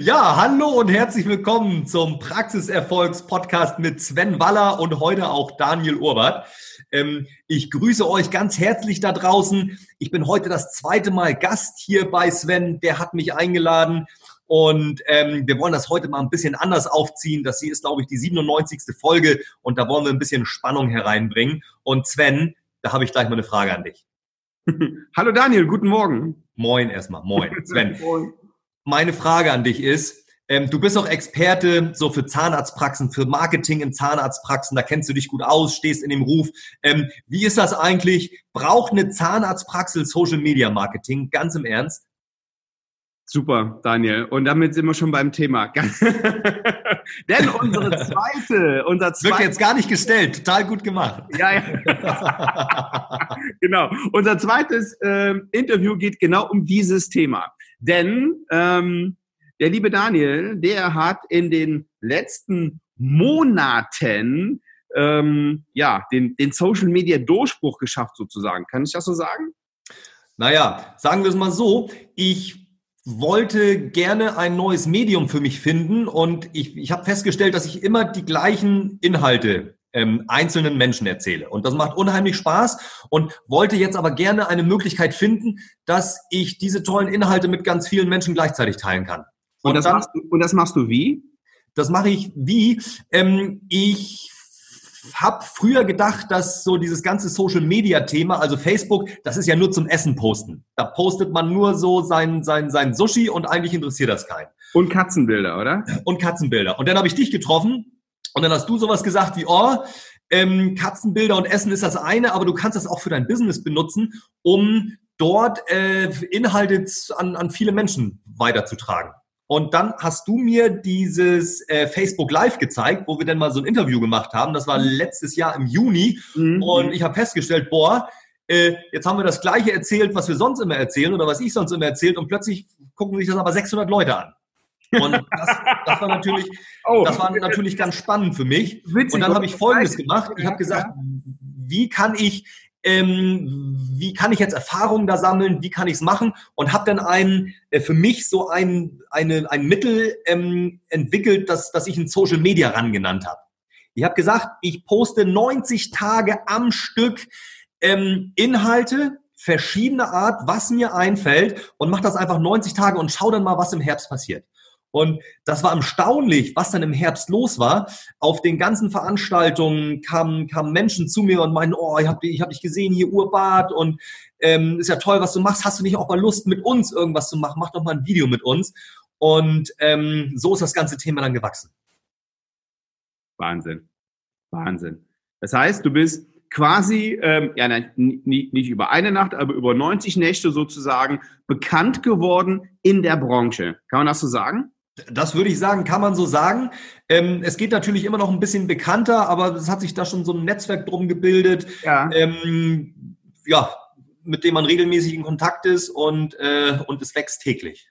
Ja, hallo und herzlich willkommen zum Praxiserfolgs-Podcast mit Sven Waller und heute auch Daniel Urbert. Ähm, ich grüße euch ganz herzlich da draußen. Ich bin heute das zweite Mal Gast hier bei Sven. Der hat mich eingeladen und ähm, wir wollen das heute mal ein bisschen anders aufziehen. Das hier ist, glaube ich, die 97. Folge und da wollen wir ein bisschen Spannung hereinbringen. Und Sven, da habe ich gleich mal eine Frage an dich. Hallo Daniel, guten Morgen. Moin erstmal, moin. Sven, meine Frage an dich ist, ähm, du bist auch Experte so für Zahnarztpraxen, für Marketing in Zahnarztpraxen, da kennst du dich gut aus, stehst in dem Ruf. Ähm, wie ist das eigentlich? Braucht eine Zahnarztpraxis Social Media Marketing? Ganz im Ernst? Super, Daniel. Und damit sind wir schon beim Thema. Denn unsere zweite, unser zweite. Wird jetzt gar nicht gestellt. Total gut gemacht. Ja, ja. genau. Unser zweites äh, Interview geht genau um dieses Thema. Denn ähm, der liebe Daniel, der hat in den letzten Monaten ähm, ja den, den Social Media Durchbruch geschafft sozusagen. Kann ich das so sagen? Naja, sagen wir es mal so. Ich wollte gerne ein neues Medium für mich finden und ich, ich habe festgestellt, dass ich immer die gleichen Inhalte ähm, einzelnen Menschen erzähle. Und das macht unheimlich Spaß und wollte jetzt aber gerne eine Möglichkeit finden, dass ich diese tollen Inhalte mit ganz vielen Menschen gleichzeitig teilen kann. Und, und das, dann, machst, du, und das machst du wie? Das mache ich wie? Ähm, ich habe früher gedacht, dass so dieses ganze Social-Media-Thema, also Facebook, das ist ja nur zum Essen posten. Da postet man nur so sein, sein, sein Sushi und eigentlich interessiert das keinen. Und Katzenbilder, oder? Und Katzenbilder. Und dann habe ich dich getroffen und dann hast du sowas gesagt wie, oh, ähm, Katzenbilder und Essen ist das eine, aber du kannst das auch für dein Business benutzen, um dort äh, Inhalte an, an viele Menschen weiterzutragen. Und dann hast du mir dieses äh, Facebook Live gezeigt, wo wir dann mal so ein Interview gemacht haben. Das war letztes Jahr im Juni. Mhm. Und ich habe festgestellt, boah, äh, jetzt haben wir das Gleiche erzählt, was wir sonst immer erzählen oder was ich sonst immer erzählt. Und plötzlich gucken sich das aber 600 Leute an. Und das, das war natürlich, oh. das war natürlich ganz spannend für mich. Witzig, und dann habe ich Folgendes gemacht. Ich habe gesagt, wie kann ich ähm, wie kann ich jetzt Erfahrungen da sammeln, wie kann ich es machen und habe dann ein, äh, für mich so ein, eine, ein Mittel ähm, entwickelt, das, das ich ein Social Media ran genannt habe. Ich habe gesagt, ich poste 90 Tage am Stück ähm, Inhalte, verschiedene Art, was mir einfällt und mache das einfach 90 Tage und schau dann mal, was im Herbst passiert. Und das war erstaunlich, was dann im Herbst los war. Auf den ganzen Veranstaltungen kamen, kamen Menschen zu mir und meinten, oh, ich habe ich hab dich gesehen hier, Urbad und ähm, ist ja toll, was du machst. Hast du nicht auch mal Lust, mit uns irgendwas zu machen? Mach doch mal ein Video mit uns. Und ähm, so ist das ganze Thema dann gewachsen. Wahnsinn. Wahnsinn. Das heißt, du bist quasi, ähm, ja, nicht über eine Nacht, aber über 90 Nächte sozusagen bekannt geworden in der Branche. Kann man das so sagen? Das würde ich sagen, kann man so sagen. Ähm, es geht natürlich immer noch ein bisschen bekannter, aber es hat sich da schon so ein Netzwerk drum gebildet, ja, ähm, ja mit dem man regelmäßig in Kontakt ist und, äh, und es wächst täglich.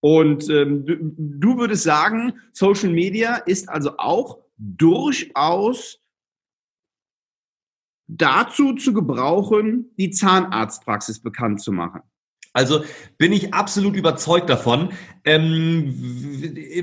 Und ähm, du, du würdest sagen, Social Media ist also auch durchaus dazu zu gebrauchen, die Zahnarztpraxis bekannt zu machen. Also bin ich absolut überzeugt davon. Ähm,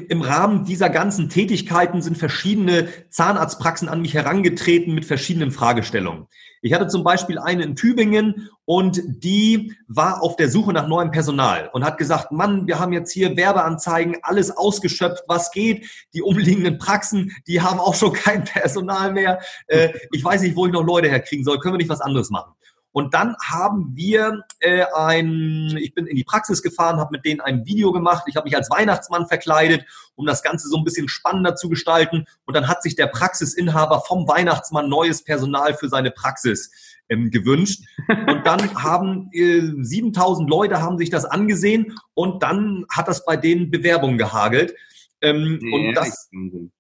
Im Rahmen dieser ganzen Tätigkeiten sind verschiedene Zahnarztpraxen an mich herangetreten mit verschiedenen Fragestellungen. Ich hatte zum Beispiel eine in Tübingen und die war auf der Suche nach neuem Personal und hat gesagt, Mann, wir haben jetzt hier Werbeanzeigen, alles ausgeschöpft, was geht. Die umliegenden Praxen, die haben auch schon kein Personal mehr. Äh, ich weiß nicht, wo ich noch Leute herkriegen soll. Können wir nicht was anderes machen? Und dann haben wir äh, ein, ich bin in die Praxis gefahren, habe mit denen ein Video gemacht. Ich habe mich als Weihnachtsmann verkleidet, um das Ganze so ein bisschen spannender zu gestalten. Und dann hat sich der Praxisinhaber vom Weihnachtsmann neues Personal für seine Praxis ähm, gewünscht. Und dann haben äh, 7000 Leute haben sich das angesehen und dann hat das bei denen Bewerbungen gehagelt. Ähm, ja, und das,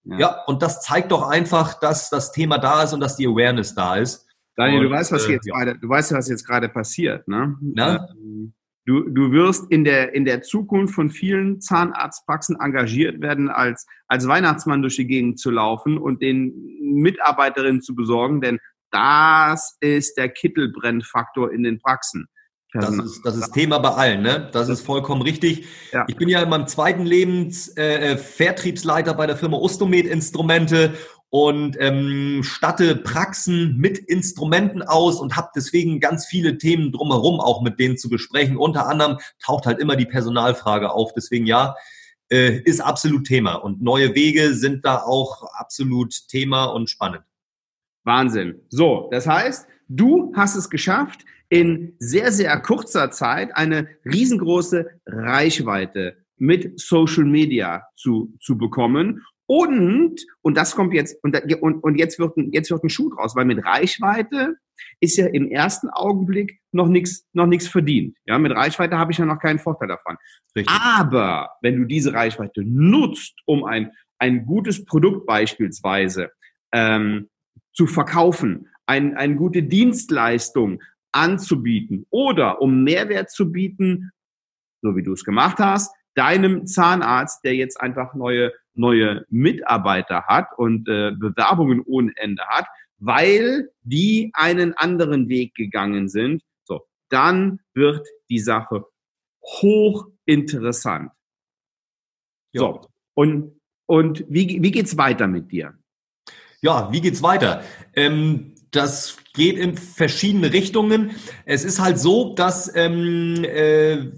ja. ja, und das zeigt doch einfach, dass das Thema da ist und dass die Awareness da ist. Daniel, und, du weißt, was äh, jetzt ja. gerade, du weißt, was jetzt gerade passiert, ne? Ja? Ähm, du, du wirst in der, in der Zukunft von vielen Zahnarztpraxen engagiert werden, als, als Weihnachtsmann durch die Gegend zu laufen und den Mitarbeiterinnen zu besorgen, denn das ist der Kittelbrennfaktor in den Praxen. Das ist, das ist Thema bei allen, ne? Das ist vollkommen richtig. Ja. Ich bin ja in meinem zweiten Lebens äh, Vertriebsleiter bei der Firma Ostomed Instrumente und ähm, statte Praxen mit Instrumenten aus und habe deswegen ganz viele Themen drumherum auch mit denen zu besprechen. Unter anderem taucht halt immer die Personalfrage auf. Deswegen ja, äh, ist absolut Thema. Und neue Wege sind da auch absolut Thema und spannend. Wahnsinn. So, das heißt, du hast es geschafft, in sehr, sehr kurzer Zeit eine riesengroße Reichweite mit Social Media zu, zu bekommen. Und, und das kommt jetzt, und, und, und jetzt, wird ein, jetzt wird ein Schuh draus, weil mit Reichweite ist ja im ersten Augenblick noch nichts noch nichts verdient. Ja, mit Reichweite habe ich ja noch keinen Vorteil davon. Richtig. Aber wenn du diese Reichweite nutzt, um ein, ein gutes Produkt beispielsweise ähm, zu verkaufen, ein, eine gute Dienstleistung anzubieten oder um Mehrwert zu bieten, so wie du es gemacht hast, deinem Zahnarzt, der jetzt einfach neue, neue Mitarbeiter hat und äh, Bewerbungen ohne Ende hat, weil die einen anderen Weg gegangen sind, so, dann wird die Sache hochinteressant. So, und, und wie, wie geht's weiter mit dir? Ja, wie geht's weiter? Ähm, das geht in verschiedene Richtungen. Es ist halt so, dass, ähm, äh,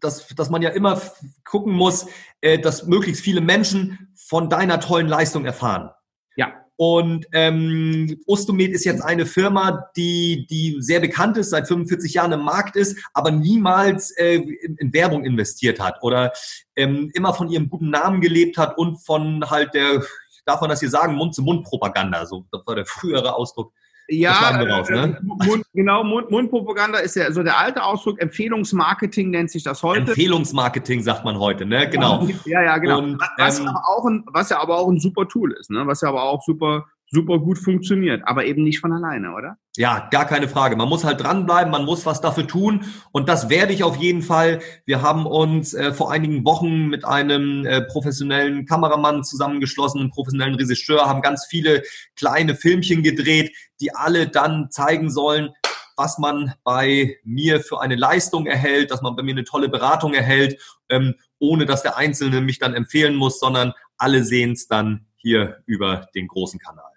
dass, dass man ja immer gucken muss, äh, dass möglichst viele Menschen von deiner tollen Leistung erfahren. Ja. Und ähm, Ostomed ist jetzt eine Firma, die, die sehr bekannt ist, seit 45 Jahren im Markt ist, aber niemals äh, in, in Werbung investiert hat oder ähm, immer von ihrem guten Namen gelebt hat und von halt der, darf man das hier sagen, Mund-zu-Mund-Propaganda. So, das war der frühere Ausdruck. Ja, raus, ne? Mund, genau, Mund, Mundpropaganda ist ja so der alte Ausdruck. Empfehlungsmarketing nennt sich das heute. Empfehlungsmarketing sagt man heute, ne? Genau. Ja, ja, genau. Und, was, ähm, auch ein, was ja aber auch ein super Tool ist, ne? Was ja aber auch super super gut funktioniert, aber eben nicht von alleine, oder? Ja, gar keine Frage. Man muss halt dranbleiben, man muss was dafür tun und das werde ich auf jeden Fall. Wir haben uns äh, vor einigen Wochen mit einem äh, professionellen Kameramann zusammengeschlossen, einem professionellen Regisseur, haben ganz viele kleine Filmchen gedreht, die alle dann zeigen sollen, was man bei mir für eine Leistung erhält, dass man bei mir eine tolle Beratung erhält, ähm, ohne dass der Einzelne mich dann empfehlen muss, sondern alle sehen es dann hier über den großen Kanal.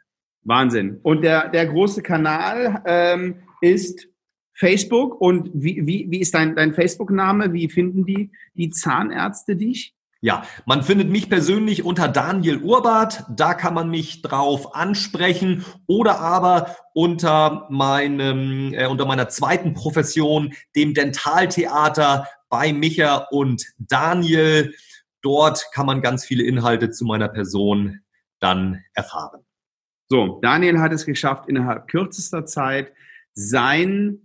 Wahnsinn. Und der, der große Kanal ähm, ist Facebook. Und wie, wie, wie ist dein, dein Facebook-Name? Wie finden die, die Zahnärzte dich? Ja, man findet mich persönlich unter Daniel Urbart. Da kann man mich drauf ansprechen oder aber unter meinem, äh, unter meiner zweiten Profession, dem Dentaltheater bei Micha und Daniel. Dort kann man ganz viele Inhalte zu meiner Person dann erfahren. So, Daniel hat es geschafft, innerhalb kürzester Zeit sein,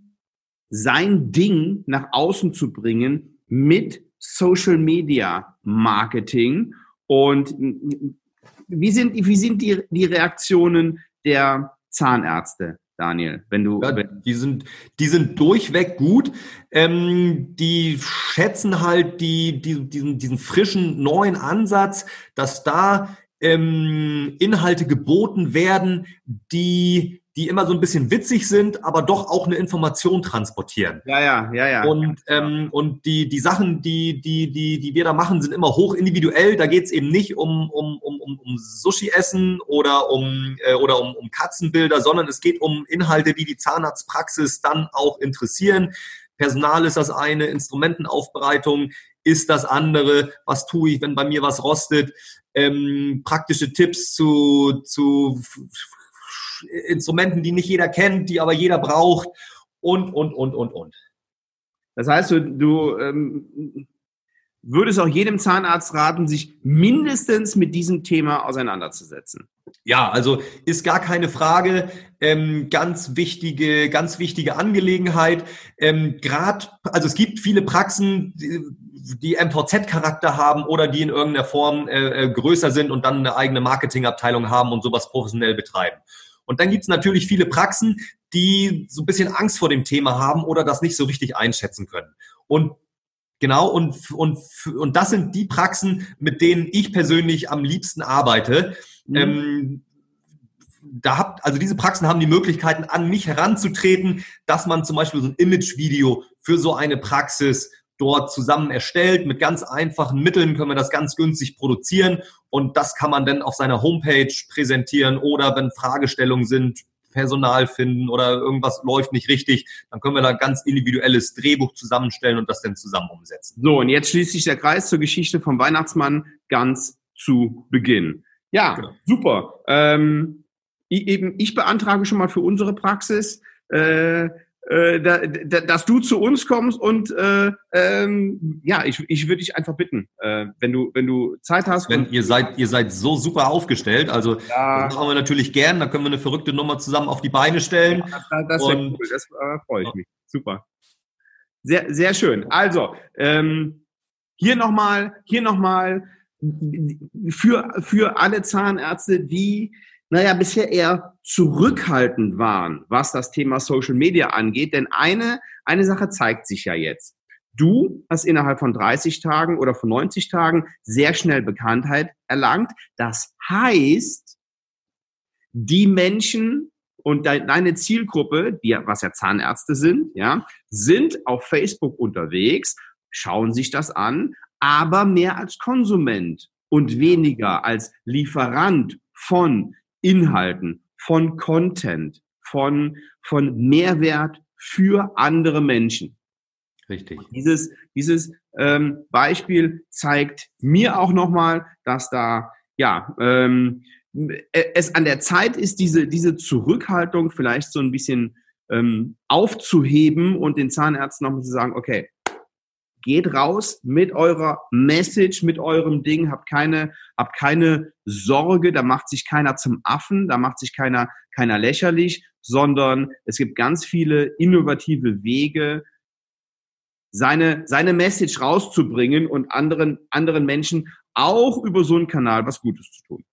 sein Ding nach außen zu bringen mit Social Media Marketing. Und wie sind, wie sind die, die Reaktionen der Zahnärzte? Daniel, wenn du. Ja, die sind, die sind durchweg gut. Ähm, die schätzen halt die, die, diesen, diesen frischen neuen Ansatz, dass da ähm, Inhalte geboten werden, die die immer so ein bisschen witzig sind, aber doch auch eine Information transportieren. Ja, ja, ja, ja. Und, ähm, und die, die Sachen, die, die, die, die wir da machen, sind immer hoch individuell. Da geht es eben nicht um, um, um, um, um Sushi-Essen oder, um, äh, oder um, um Katzenbilder, sondern es geht um Inhalte, die die Zahnarztpraxis dann auch interessieren. Personal ist das eine, Instrumentenaufbereitung ist das andere, was tue ich, wenn bei mir was rostet, ähm, praktische Tipps zu, zu Instrumenten, die nicht jeder kennt, die aber jeder braucht und, und, und, und, und. Das heißt, du, du ähm, würdest auch jedem Zahnarzt raten, sich mindestens mit diesem Thema auseinanderzusetzen. Ja, also ist gar keine Frage. Ähm, ganz wichtige, ganz wichtige Angelegenheit. Ähm, Gerade, also es gibt viele Praxen, die, MVZ-Charakter haben oder die in irgendeiner Form äh, äh, größer sind und dann eine eigene Marketingabteilung haben und sowas professionell betreiben. Und dann gibt's natürlich viele Praxen, die so ein bisschen Angst vor dem Thema haben oder das nicht so richtig einschätzen können. Und Genau, und, und, und das sind die Praxen, mit denen ich persönlich am liebsten arbeite. Mhm. Ähm, da habt, also diese Praxen haben die Möglichkeiten, an mich heranzutreten, dass man zum Beispiel so ein Image-Video für so eine Praxis dort zusammen erstellt. Mit ganz einfachen Mitteln können wir das ganz günstig produzieren und das kann man dann auf seiner Homepage präsentieren oder wenn Fragestellungen sind, Personal finden oder irgendwas läuft nicht richtig, dann können wir da ein ganz individuelles Drehbuch zusammenstellen und das dann zusammen umsetzen. So, und jetzt schließt sich der Kreis zur Geschichte vom Weihnachtsmann ganz zu Beginn. Ja, genau. super. Ähm, ich, eben, ich beantrage schon mal für unsere Praxis, äh, äh, da, da, dass du zu uns kommst und äh, ähm, ja, ich, ich würde dich einfach bitten, äh, wenn du wenn du Zeit hast. Wenn ihr seid ihr seid so super aufgestellt, also ja. das machen wir natürlich gern. Da können wir eine verrückte Nummer zusammen auf die Beine stellen. Ja, das ist cool. Das äh, freue ich mich. Super. Sehr sehr schön. Also ähm, hier nochmal, hier nochmal für, für alle Zahnärzte, die, naja, bisher eher zurückhaltend waren, was das Thema Social Media angeht. Denn eine, eine Sache zeigt sich ja jetzt. Du hast innerhalb von 30 Tagen oder von 90 Tagen sehr schnell Bekanntheit erlangt. Das heißt, die Menschen und deine Zielgruppe, die, was ja Zahnärzte sind, ja, sind auf Facebook unterwegs, schauen sich das an, aber mehr als Konsument und weniger als Lieferant von Inhalten, von Content, von, von Mehrwert für andere Menschen. Richtig. Dieses, dieses ähm, Beispiel zeigt mir auch nochmal, dass da ja ähm, es an der Zeit ist, diese, diese Zurückhaltung vielleicht so ein bisschen ähm, aufzuheben und den Zahnärzten nochmal zu sagen, okay, geht raus mit eurer Message, mit eurem Ding, habt keine, habt keine Sorge, da macht sich keiner zum Affen, da macht sich keiner, keiner lächerlich, sondern es gibt ganz viele innovative Wege, seine, seine Message rauszubringen und anderen, anderen Menschen auch über so einen Kanal was Gutes zu tun.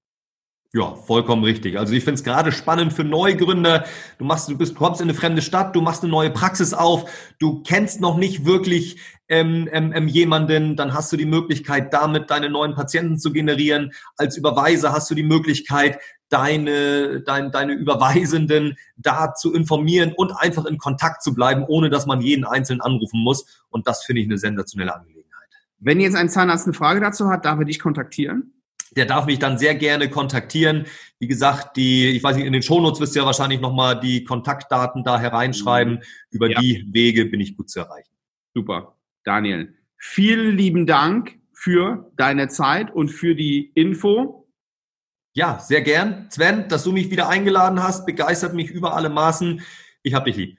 Ja, vollkommen richtig. Also ich finde es gerade spannend für Neugründer. Du machst, du bist, kommst in eine fremde Stadt, du machst eine neue Praxis auf, du kennst noch nicht wirklich ähm, ähm, ähm, jemanden, dann hast du die Möglichkeit, damit deine neuen Patienten zu generieren. Als Überweiser hast du die Möglichkeit, deine, dein, deine Überweisenden da zu informieren und einfach in Kontakt zu bleiben, ohne dass man jeden einzeln anrufen muss. Und das finde ich eine sensationelle Angelegenheit. Wenn jetzt ein Zahnarzt eine Frage dazu hat, darf er dich kontaktieren? Der darf mich dann sehr gerne kontaktieren. Wie gesagt, die, ich weiß nicht, in den Shownotes wirst du ja wahrscheinlich nochmal die Kontaktdaten da hereinschreiben. Mhm. Über ja. die Wege bin ich gut zu erreichen. Super. Daniel, vielen lieben Dank für deine Zeit und für die Info. Ja, sehr gern. Sven, dass du mich wieder eingeladen hast, begeistert mich über alle Maßen. Ich hab dich lieb.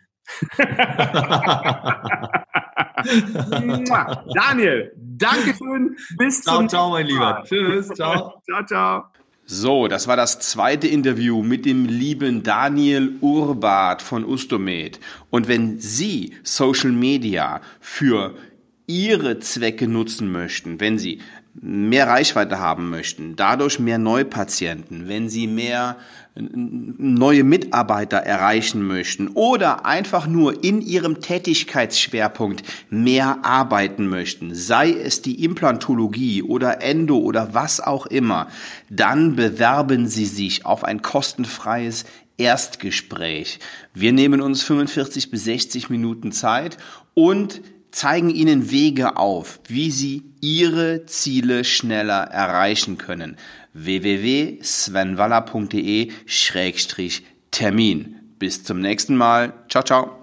Daniel, danke schön. Bis ciao, zum Ciao, mein Lieber. Tschüss. Ciao. ciao, ciao. So, das war das zweite Interview mit dem lieben Daniel Urbat von Ustomed. Und wenn Sie Social Media für Ihre Zwecke nutzen möchten, wenn Sie mehr Reichweite haben möchten, dadurch mehr Neupatienten, wenn Sie mehr neue Mitarbeiter erreichen möchten oder einfach nur in ihrem Tätigkeitsschwerpunkt mehr arbeiten möchten, sei es die Implantologie oder Endo oder was auch immer, dann bewerben Sie sich auf ein kostenfreies Erstgespräch. Wir nehmen uns 45 bis 60 Minuten Zeit und zeigen Ihnen Wege auf, wie Sie Ihre Ziele schneller erreichen können www.svenwaller.de-termin. Bis zum nächsten Mal. Ciao, ciao.